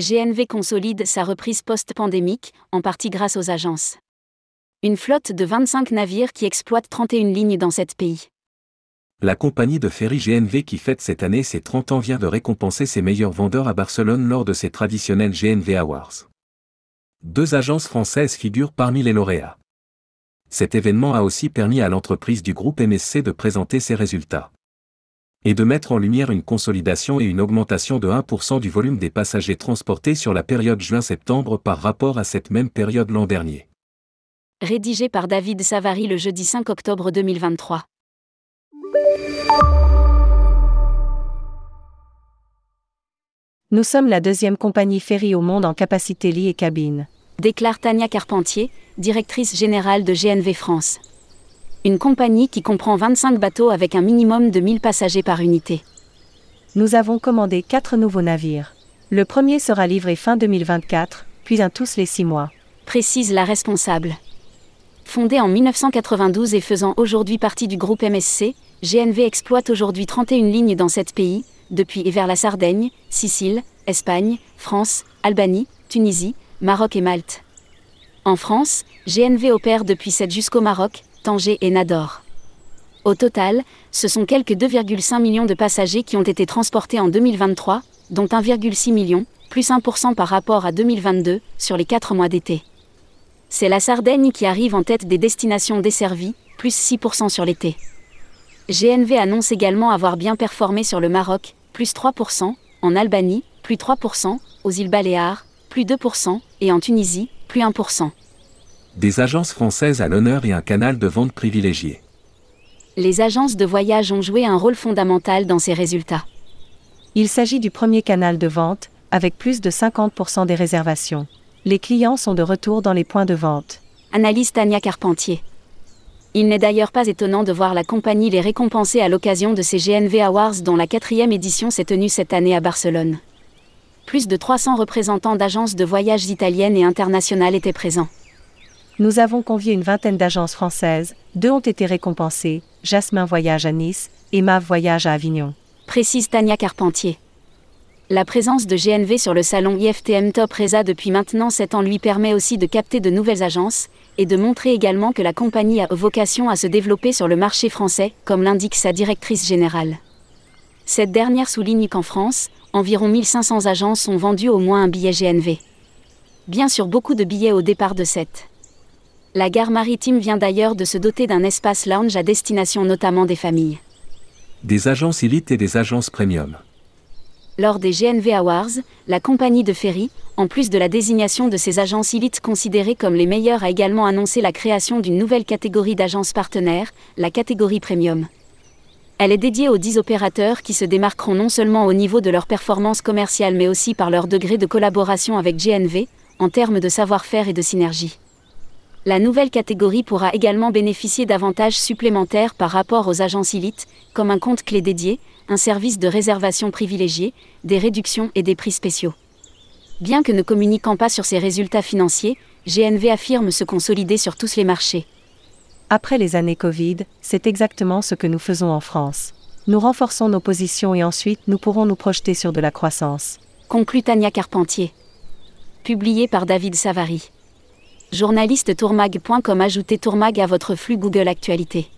GNV consolide sa reprise post-pandémique, en partie grâce aux agences. Une flotte de 25 navires qui exploitent 31 lignes dans sept pays. La compagnie de ferry GNV qui fête cette année ses 30 ans vient de récompenser ses meilleurs vendeurs à Barcelone lors de ses traditionnels GNV Awards. Deux agences françaises figurent parmi les lauréats. Cet événement a aussi permis à l'entreprise du groupe MSC de présenter ses résultats et de mettre en lumière une consolidation et une augmentation de 1% du volume des passagers transportés sur la période juin-septembre par rapport à cette même période l'an dernier. Rédigé par David Savary le jeudi 5 octobre 2023. Nous sommes la deuxième compagnie ferry au monde en capacité lit et cabine. Déclare Tania Carpentier, directrice générale de GNV France une compagnie qui comprend 25 bateaux avec un minimum de 1000 passagers par unité. Nous avons commandé 4 nouveaux navires. Le premier sera livré fin 2024, puis un tous les 6 mois. Précise la responsable. Fondée en 1992 et faisant aujourd'hui partie du groupe MSC, GNV exploite aujourd'hui 31 lignes dans 7 pays, depuis et vers la Sardaigne, Sicile, Espagne, France, Albanie, Tunisie, Maroc et Malte. En France, GNV opère depuis 7 jusqu'au Maroc, Tanger et Nador. Au total, ce sont quelques 2,5 millions de passagers qui ont été transportés en 2023, dont 1,6 million, plus 1% par rapport à 2022, sur les 4 mois d'été. C'est la Sardaigne qui arrive en tête des destinations desservies, plus 6% sur l'été. GNV annonce également avoir bien performé sur le Maroc, plus 3%, en Albanie, plus 3%, aux îles Baléares, plus 2%, et en Tunisie, plus 1% des agences françaises à l'honneur et un canal de vente privilégié. Les agences de voyage ont joué un rôle fondamental dans ces résultats. Il s'agit du premier canal de vente, avec plus de 50% des réservations. Les clients sont de retour dans les points de vente. Analyse Tania Carpentier. Il n'est d'ailleurs pas étonnant de voir la compagnie les récompenser à l'occasion de ces GNV Awards dont la quatrième édition s'est tenue cette année à Barcelone. Plus de 300 représentants d'agences de voyage italiennes et internationales étaient présents. Nous avons convié une vingtaine d'agences françaises, deux ont été récompensées, Jasmin Voyage à Nice et Mav Voyage à Avignon. Précise Tania Carpentier. La présence de GNV sur le salon IFTM Top Reza depuis maintenant 7 ans lui permet aussi de capter de nouvelles agences et de montrer également que la compagnie a vocation à se développer sur le marché français, comme l'indique sa directrice générale. Cette dernière souligne qu'en France, environ 1500 agences ont vendu au moins un billet GNV. Bien sûr beaucoup de billets au départ de cette. La gare maritime vient d'ailleurs de se doter d'un espace lounge à destination notamment des familles. Des agences élites et des agences premium. Lors des GNV Awards, la compagnie de ferry, en plus de la désignation de ces agences élites considérées comme les meilleures, a également annoncé la création d'une nouvelle catégorie d'agences partenaires, la catégorie premium. Elle est dédiée aux 10 opérateurs qui se démarqueront non seulement au niveau de leur performance commerciale mais aussi par leur degré de collaboration avec GNV, en termes de savoir-faire et de synergie. La nouvelle catégorie pourra également bénéficier d'avantages supplémentaires par rapport aux agences élites, comme un compte clé dédié, un service de réservation privilégié, des réductions et des prix spéciaux. Bien que ne communiquant pas sur ses résultats financiers, GNV affirme se consolider sur tous les marchés. Après les années Covid, c'est exactement ce que nous faisons en France. Nous renforçons nos positions et ensuite nous pourrons nous projeter sur de la croissance. Conclut Tania Carpentier. Publié par David Savary journaliste tourmag.com ajoutez tourmag à votre flux Google Actualité.